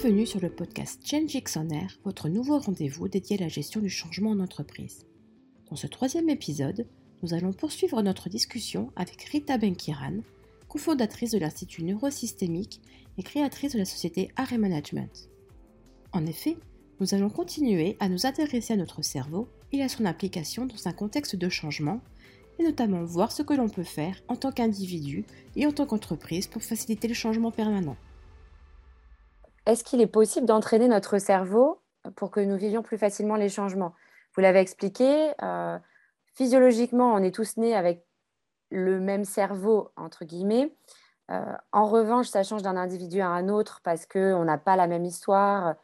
Bienvenue sur le podcast Change on Air, votre nouveau rendez-vous dédié à la gestion du changement en entreprise. Dans ce troisième épisode, nous allons poursuivre notre discussion avec Rita Benkiran, cofondatrice de l'Institut Neurosystémique et créatrice de la société Array Management. En effet, nous allons continuer à nous intéresser à notre cerveau et à son application dans un contexte de changement, et notamment voir ce que l'on peut faire en tant qu'individu et en tant qu'entreprise pour faciliter le changement permanent. Est-ce qu'il est possible d'entraîner notre cerveau pour que nous vivions plus facilement les changements? Vous l'avez expliqué, euh, physiologiquement, on est tous nés avec le même cerveau, entre guillemets. Euh, en revanche, ça change d'un individu à un autre parce qu'on n'a pas la même histoire.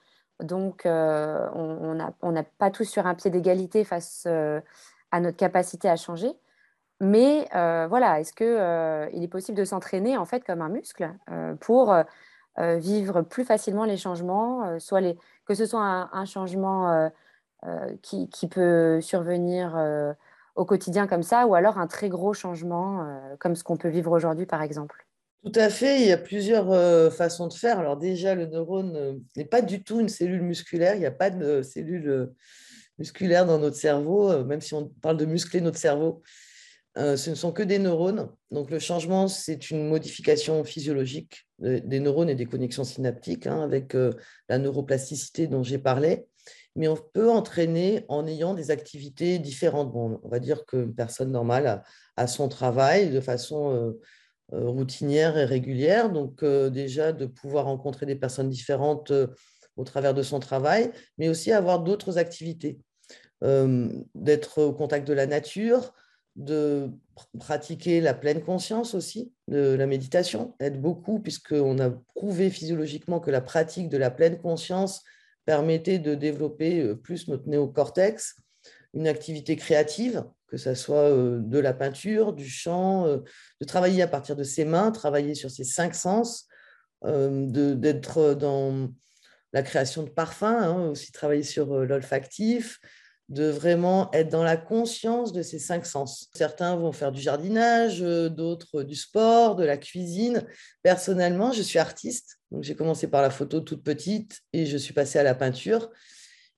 Donc, euh, on n'a pas tous sur un pied d'égalité face à notre capacité à changer. Mais voilà, est-ce qu'il est possible de s'entraîner en fait comme un muscle pour vivre plus facilement les changements, soit les, que ce soit un, changement qui, qui, peut survenir au quotidien comme ça, ou alors un très gros changement comme ce qu'on peut vivre aujourd'hui par exemple tout à fait, il y a plusieurs euh, façons de faire. Alors déjà, le neurone euh, n'est pas du tout une cellule musculaire, il n'y a pas de cellule euh, musculaire dans notre cerveau, même si on parle de muscler notre cerveau. Ce ne sont que des neurones. Donc le changement, c'est une modification physiologique des neurones et des connexions synaptiques hein, avec la neuroplasticité dont j'ai parlé. Mais on peut entraîner en ayant des activités différentes. Bon, on va dire qu'une personne normale a, son travail de façon euh, routinière et régulière. Donc euh, déjà de pouvoir rencontrer des personnes différentes euh, au travers de son travail, mais aussi avoir d'autres activités, d'être au contact de la nature, de pratiquer la pleine conscience aussi, de la méditation, aide beaucoup puisqu'on a prouvé physiologiquement que la pratique de la pleine conscience permettait de développer plus notre néocortex, une activité créative, que ce soit euh, de la peinture, du chant, euh, de travailler à partir de ses mains, travailler sur ses cinq sens, euh, d'être dans la création de parfums, hein, aussi travailler sur l'olfactif, de vraiment être dans la conscience de ces cinq sens. Certains vont faire du jardinage, d'autres du sport, de la cuisine. Personnellement, je suis artiste, donc j'ai commencé par la photo toute petite et je suis passée à la peinture.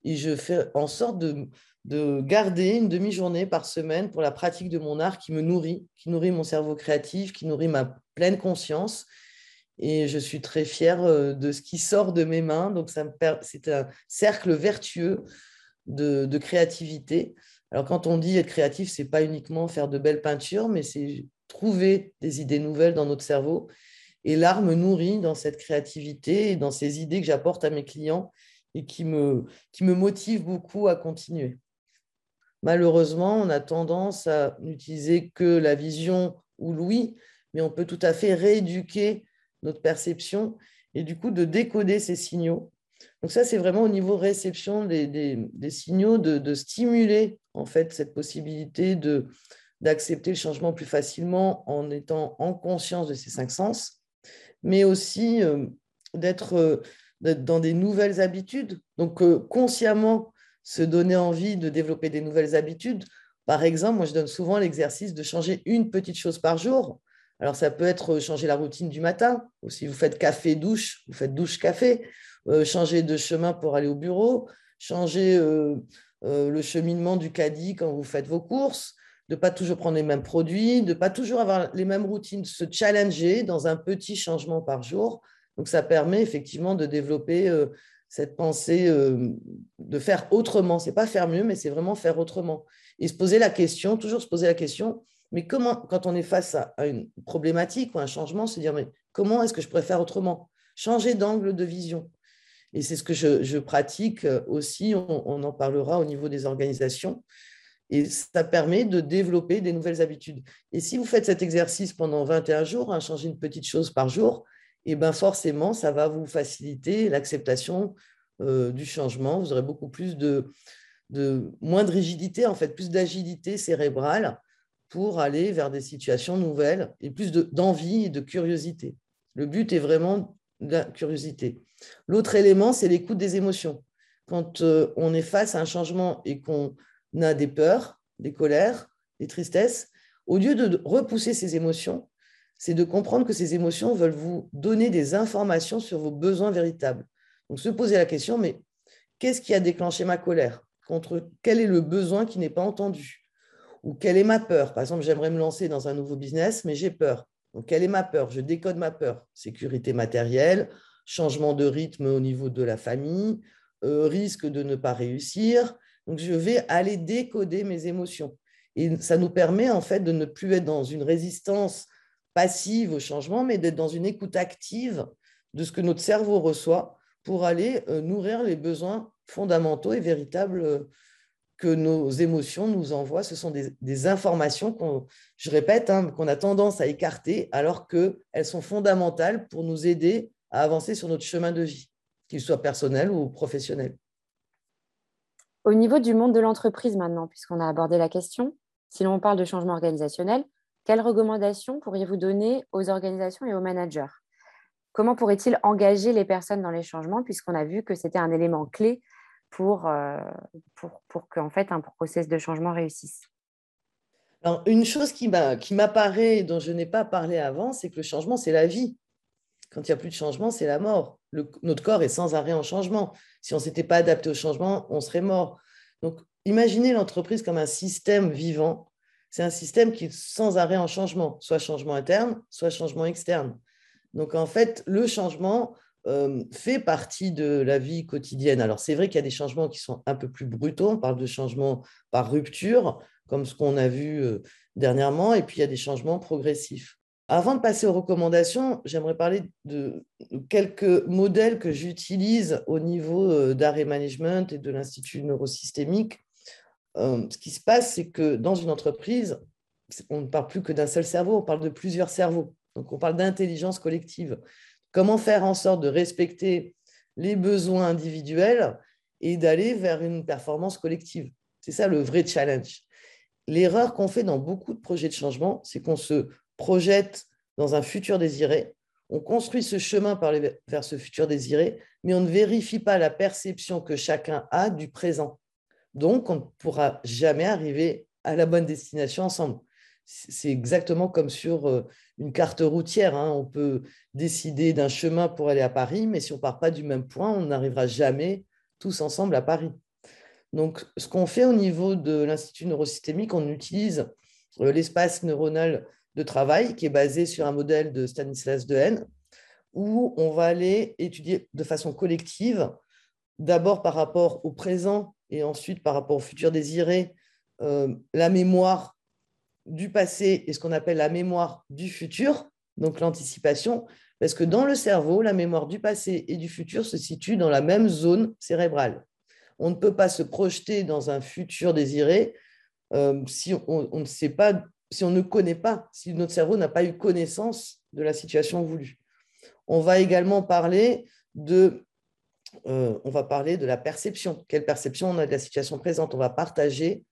Et je fais en sorte de, de garder une demi-journée par semaine pour la pratique de mon art qui me nourrit, qui nourrit mon cerveau créatif, qui nourrit ma pleine conscience. Et je suis très fière euh, de ce qui sort de mes mains. Donc, c'est un cercle vertueux de, créativité. Alors, quand on dit être créatif, c'est pas uniquement faire de belles peintures, mais c'est trouver des idées nouvelles dans notre cerveau. Et l'art me nourrit dans cette créativité et dans ces idées que j'apporte à mes clients et qui me, qui me motivent beaucoup à continuer. Malheureusement, on a tendance à n'utiliser que la vision ou l'ouïe, mais on peut tout à fait rééduquer notre perception et du coup de décoder ces signaux. Donc ça, c'est vraiment au niveau réception des, signaux, de, stimuler en fait cette possibilité de d'accepter le changement plus facilement en étant en conscience de ces cinq sens, mais aussi euh, d'être dans des nouvelles habitudes. Donc euh, consciemment se donner envie de développer des nouvelles habitudes. Par exemple, moi, je donne souvent l'exercice de changer une petite chose par jour. Alors, ça peut être changer la routine du matin, ou si vous faites café-douche, vous faites douche-café, euh, changer de chemin pour aller au bureau, changer euh, euh, le cheminement du caddie quand vous faites vos courses, de ne pas toujours prendre les mêmes produits, de ne pas toujours avoir les mêmes routines, se challenger dans un petit changement par jour. Donc, ça permet effectivement de développer cette pensée euh, de faire autrement. C'est pas faire mieux, mais c'est vraiment faire autrement. Et se poser la question, toujours se poser la question, mais comment, quand on est face à, une problématique ou un changement, se dire, comment est-ce que je pourrais faire autrement? Changer d'angle de vision. Et c'est ce que je, pratique aussi, on, en parlera au niveau des organisations. Et ça permet de développer des nouvelles habitudes. Et si vous faites cet exercice pendant 21 jours, hein, changer une petite chose par jour, et ben forcément, ça va vous faciliter l'acceptation euh, du changement. Vous aurez beaucoup plus de, moins de rigidité, en fait, plus d'agilité cérébrale pour aller vers des situations nouvelles et plus d'envie et de curiosité. Le but est vraiment la curiosité. L'autre élément, c'est l'écoute des émotions. Quand euh, on est face à un changement et qu'on a des peurs, des colères, des tristesses, au lieu de repousser ces émotions, c'est de comprendre que ces émotions veulent vous donner des informations sur vos besoins véritables. Donc se poser la question, mais qu'est-ce qui a déclenché ma colère? Contre quel est le besoin qui n'est pas entendu? Ou quelle est ma peur? Par exemple, j'aimerais me lancer dans un nouveau business, mais j'ai peur. Donc, quelle est ma peur? Je décode ma peur. Sécurité matérielle, changement de rythme au niveau de la famille, euh, risque de ne pas réussir. Donc, je vais aller décoder mes émotions. Et ça nous permet en fait de ne plus être dans une résistance passive au changement, mais d'être dans une écoute active de ce que notre cerveau reçoit pour aller euh, nourrir les besoins fondamentaux et véritables euh, que nos émotions nous envoient. Ce sont des, informations qu'on, je répète, hein, qu'on a tendance à écarter alors qu'elles sont fondamentales pour nous aider à avancer sur notre chemin de vie, qu'il soit personnel ou professionnel. Au niveau du monde de l'entreprise maintenant, puisqu'on a abordé la question, si l'on parle de changement organisationnel, quelles recommandations pourriez-vous donner aux organisations et aux managers? Comment pourraient-ils engager les personnes dans les changements, puisqu'on a vu que c'était un élément clé pour, euh, pour, pour qu'en fait un processus de changement réussisse Alors, Une chose qui m'apparaît, dont je n'ai pas parlé avant, c'est que le changement, c'est la vie. Quand il n'y a plus de changement, c'est la mort. notre corps est sans arrêt en changement. Si on ne s'était pas adapté au changement, on serait mort. Donc, imaginez l'entreprise comme un système vivant. C'est un système qui est sans arrêt en changement, soit changement interne, soit changement externe. Donc, en fait, le changement, euh, fait partie de la vie quotidienne. Alors c'est vrai qu'il y a des changements qui sont un peu plus brutaux, on parle de changements par rupture, comme ce qu'on a vu euh, dernièrement, et puis il y a des changements progressifs. Avant de passer aux recommandations, j'aimerais parler de quelques modèles que j'utilise au niveau euh, d'arrêt management et de l'Institut neurosystémique. Ce qui se passe, c'est que dans une entreprise, on ne parle plus que d'un seul cerveau, on parle de plusieurs cerveaux. Donc on parle d'intelligence collective. Comment faire en sorte de respecter les besoins individuels et d'aller vers une performance collective C'est ça le vrai challenge. L'erreur qu'on fait dans beaucoup de projets de changement, c'est qu'on se projette dans un futur désiré, on construit ce chemin vers ce futur désiré, mais on ne vérifie pas la perception que chacun a du présent. Donc, on ne pourra jamais arriver à la bonne destination ensemble c'est exactement comme sur euh, une carte routière. Hein. On peut décider d'un chemin pour aller à Paris, mais si on ne part pas du même point, on n'arrivera jamais tous ensemble à Paris. Donc, ce qu'on fait au niveau de l'Institut neurosystémique, on utilise euh, l'espace neuronal de travail qui est basé sur un modèle de Stanislas Dehaene, où on va aller étudier de façon collective, d'abord par rapport au présent et ensuite par rapport au futur désiré, euh, la mémoire du passé et ce qu'on appelle la mémoire du futur, donc l'anticipation, parce que dans le cerveau, la mémoire du passé et du futur se situent dans la même zone cérébrale. On ne peut pas se projeter dans un futur désiré euh, si on, ne sait pas, si on ne connaît pas, si notre cerveau n'a pas eu connaissance de la situation voulue. On va également parler de, euh, on va parler de la perception. Quelle perception on a de la situation présente? On va partager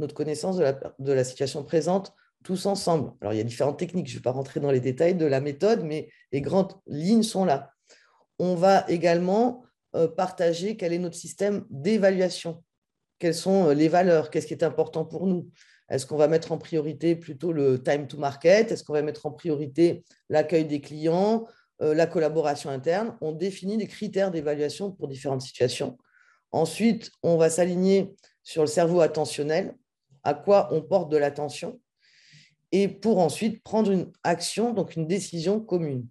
notre connaissance de la, situation présente tous ensemble. Alors, il y a différentes techniques, je ne vais pas rentrer dans les détails de la méthode, mais les grandes lignes sont là. On va également euh, partager quel est notre système d'évaluation, quelles sont euh, les valeurs, qu'est-ce qui est important pour nous? Est-ce qu'on va mettre en priorité plutôt le time to market? Est-ce qu'on va mettre en priorité l'accueil des clients, euh, la collaboration interne? On définit des critères d'évaluation pour différentes situations. Ensuite, on va s'aligner sur le cerveau attentionnel, à quoi on porte de l'attention, et pour ensuite prendre une action, donc une décision commune.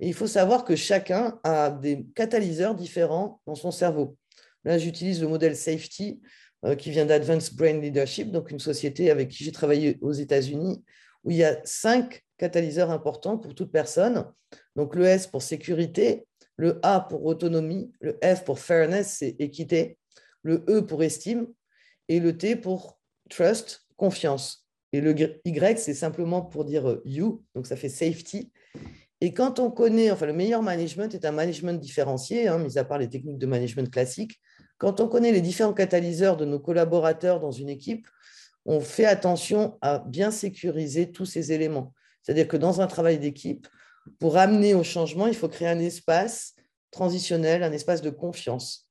Et il faut savoir que chacun a des catalyseurs différents dans son cerveau. Là, j'utilise le modèle Safety euh, qui vient d'Advanced Brain Leadership, donc une société avec qui j'ai travaillé aux États-Unis, où il y a cinq catalyseurs importants pour toute personne. Donc le S pour sécurité, le A pour autonomie, le F pour fairness, c'est équité, le E pour estime et le T pour trust, confiance. Et le Y, c'est simplement pour dire euh, you, donc ça fait safety. Et quand on connaît, enfin le meilleur management est un management différencié, hein, mis à part les techniques de management classiques, quand on connaît les différents catalyseurs de nos collaborateurs dans une équipe, on fait attention à bien sécuriser tous ces éléments. C'est-à-dire que dans un travail d'équipe, pour amener au changement, il faut créer un espace transitionnel, un espace de confiance.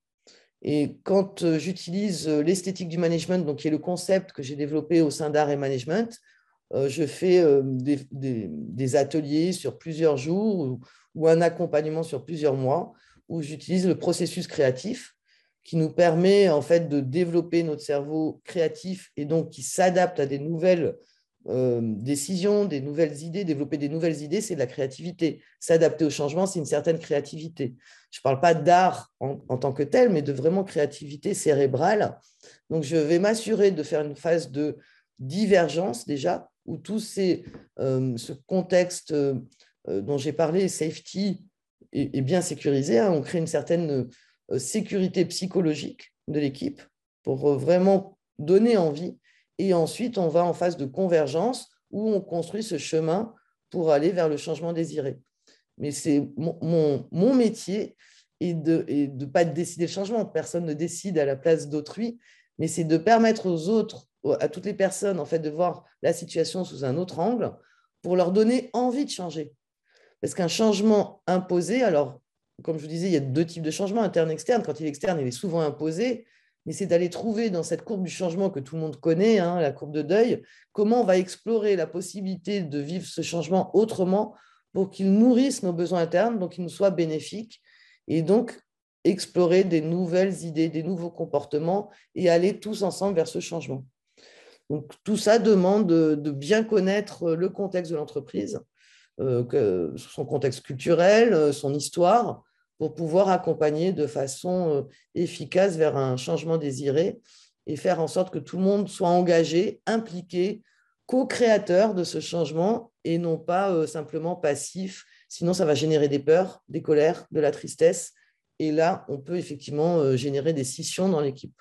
Et quand euh, j'utilise euh, l'esthétique du management, donc qui est le concept que j'ai développé au sein d'art et management, euh, je fais des, ateliers sur plusieurs jours ou, un accompagnement sur plusieurs mois où j'utilise le processus créatif qui nous permet en fait de développer notre cerveau créatif et donc qui s'adapte à des nouvelles euh, décisions, des nouvelles idées, développer des nouvelles idées, c'est de la créativité. S'adapter au changement, c'est une certaine créativité. Je ne parle pas d'art en, tant que tel, mais de vraiment créativité cérébrale. Donc, je vais m'assurer de faire une phase de divergence déjà, où tout euh, ce contexte euh, dont j'ai parlé, safety, est, bien sécurisé. Hein. On crée une certaine sécurité psychologique de l'équipe pour vraiment donner envie et ensuite, on va en phase de convergence où on construit ce chemin pour aller vers le changement désiré. Mais c'est mon, métier et de ne de pas décider le changement. Personne ne décide à la place d'autrui, mais c'est de permettre aux autres, à toutes les personnes, en fait, de voir la situation sous un autre angle pour leur donner envie de changer. Parce qu'un changement imposé, alors, comme je vous disais, il y a deux types de changements, interne et externe. Quand il est externe, il est souvent imposé mais c'est d'aller trouver dans cette courbe du changement que tout le monde connaît, hein, la courbe de deuil, comment on va explorer la possibilité de vivre ce changement autrement pour qu'il nourrisse nos besoins internes, donc qu'il nous soit bénéfique, et donc explorer des nouvelles idées, des nouveaux comportements et aller tous ensemble vers ce changement. Tout ça demande de, bien connaître le contexte de l'entreprise, euh, son contexte culturel, son histoire, pour pouvoir accompagner de façon euh, efficace vers un changement désiré et faire en sorte que tout le monde soit engagé, impliqué, co-créateur de ce changement et non pas euh, simplement passif. Sinon, ça va générer des peurs, des colères, de la tristesse. Et là, on peut effectivement euh, générer des scissions dans l'équipe.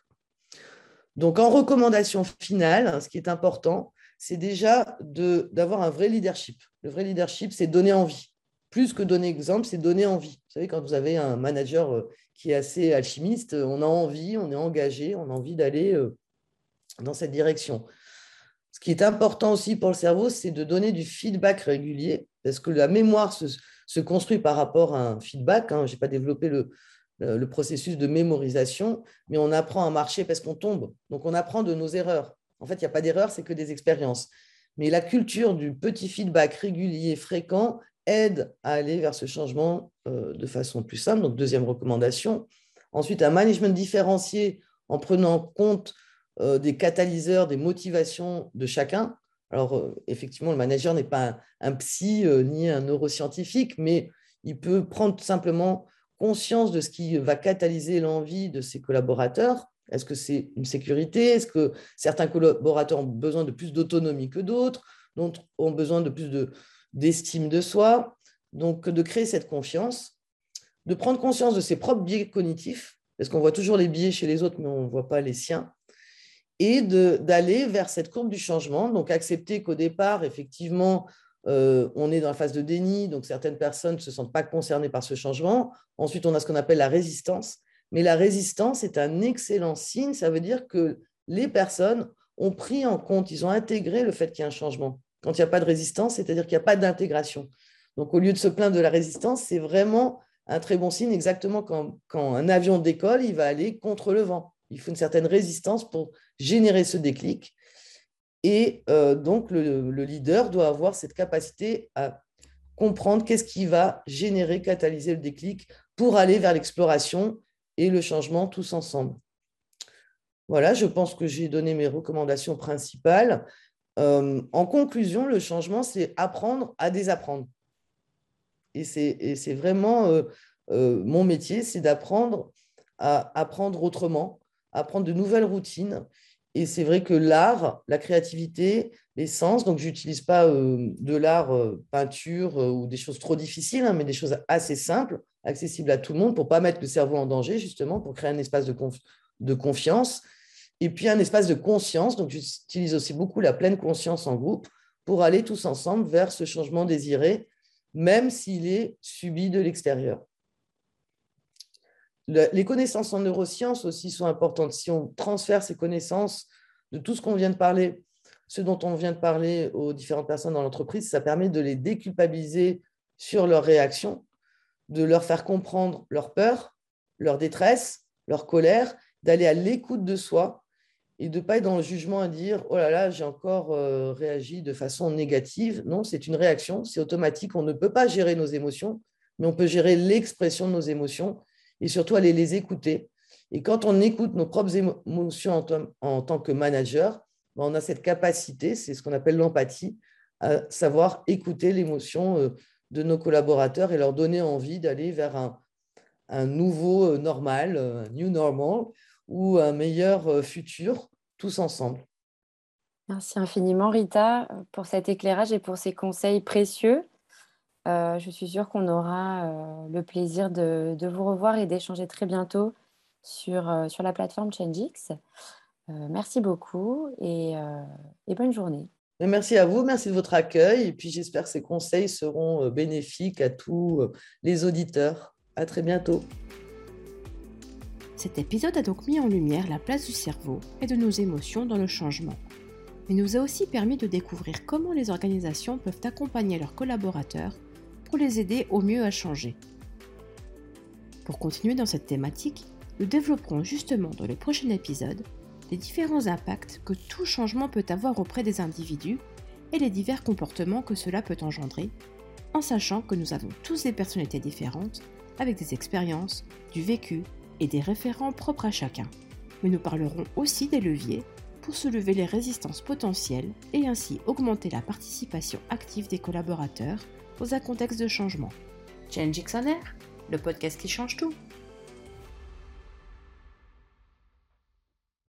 Donc, en recommandation finale, ce qui est important, c'est déjà d'avoir un vrai leadership. Le vrai leadership, c'est donner envie plus que donner exemple, c'est donner envie. Vous savez, quand vous avez un manager euh, qui est assez alchimiste, on a envie, on est engagé, on a envie d'aller euh, dans cette direction. Ce qui est important aussi pour le cerveau, c'est de donner du feedback régulier, parce que la mémoire se, construit par rapport à un feedback. Hein. Je n'ai pas développé le, le processus de mémorisation, mais on apprend à marcher parce qu'on tombe. Donc on apprend de nos erreurs. En fait, il n'y a pas d'erreur, c'est que des expériences. Mais la culture du petit feedback régulier, fréquent, aide à aller vers ce changement euh, de façon plus simple. Donc, deuxième recommandation. Ensuite, un management différencié en prenant compte euh, des catalyseurs, des motivations de chacun. Alors, euh, effectivement, le manager n'est pas un, psy ni un neuroscientifique, mais il peut prendre simplement conscience de ce qui va catalyser l'envie de ses collaborateurs. Est-ce que c'est une sécurité? Est-ce que certains collaborateurs ont besoin de plus d'autonomie que d'autres? D'autres ont besoin de plus de, d'estime de soi, donc de créer cette confiance, de prendre conscience de ses propres biais cognitifs, parce qu'on voit toujours les biais chez les autres, mais on ne voit pas les siens, et d'aller vers cette courbe du changement, donc accepter qu'au départ, effectivement, euh, on est dans la phase de déni, donc certaines personnes ne se sentent pas concernées par ce changement. Ensuite, on a ce qu'on appelle la résistance. Mais la résistance est un excellent signe, ça veut dire que les personnes ont pris en compte, ils ont intégré le fait qu'il y a un changement quand il n'y a pas de résistance, c'est-à-dire qu'il n'y a pas d'intégration. Donc, au lieu de se plaindre de la résistance, c'est vraiment un très bon signe, exactement quand, un avion décolle, il va aller contre le vent. Il faut une certaine résistance pour générer ce déclic. Et euh, donc, le, leader doit avoir cette capacité à comprendre qu'est-ce qui va générer, catalyser le déclic pour aller vers l'exploration et le changement tous ensemble. Voilà, je pense que j'ai donné mes recommandations principales. Euh, en conclusion, le changement, c'est apprendre à désapprendre. Et c'est vraiment euh, euh, mon métier, c'est d'apprendre à apprendre autrement, apprendre de nouvelles routines. Et c'est vrai que l'art, la créativité, les sens, donc j'utilise pas de l'art peinture ou des choses trop difficiles, hein, mais des choses assez simples, accessibles à tout le monde pour pas mettre le cerveau en danger, justement, pour créer un espace de confiance et puis un espace de conscience. Donc, j'utilise aussi beaucoup la pleine conscience en groupe pour aller tous ensemble vers ce changement désiré, même s'il est subi de l'extérieur. Les connaissances en neurosciences aussi sont importantes. Si on transfère ces connaissances de tout ce qu'on vient de parler, ce dont on vient de parler aux différentes personnes dans l'entreprise, ça permet de les déculpabiliser sur leurs réactions, de leur faire comprendre leur peur, leur détresse, leur colère, d'aller à l'écoute de soi et de ne pas être dans le jugement à dire oh là là, j'ai encore euh, réagi de façon négative. Non, c'est une réaction, c'est automatique. On ne peut pas gérer nos émotions, mais on peut gérer l'expression de nos émotions. et surtout aller les écouter. Et quand on écoute nos propres émotions en, tant que manager, ben, on a cette capacité, c'est ce qu'on appelle l'empathie, à savoir écouter l'émotion euh, de nos collaborateurs et leur donner envie d'aller vers un, nouveau euh, normal, un new normal, ou un meilleur futur, tous ensemble. Merci infiniment Rita pour cet éclairage et pour ces conseils précieux. Euh, je suis sûre qu'on aura euh, le plaisir de, vous revoir et d'échanger très bientôt sur, euh, sur la plateforme ChangeX. merci beaucoup et, et, bonne journée. Merci à vous, merci de votre accueil et puis j'espère que ces conseils seront bénéfiques à tous les auditeurs. À très bientôt. Cet épisode a donc mis en lumière la place du cerveau et de nos émotions dans le changement, mais nous a aussi permis de découvrir comment les organisations peuvent accompagner leurs collaborateurs pour les aider au mieux à changer. Pour continuer dans cette thématique, nous développerons justement dans le prochain épisode les différents impacts que tout changement peut avoir auprès des individus et les divers comportements que cela peut engendrer, en sachant que nous avons tous des personnalités différentes, avec des expériences, du vécu et des référents propres à chacun. Mais nous parlerons aussi des leviers pour se lever les résistances potentielles et ainsi augmenter la participation active des collaborateurs dans un contexte de changement. Change Air, le podcast qui change tout.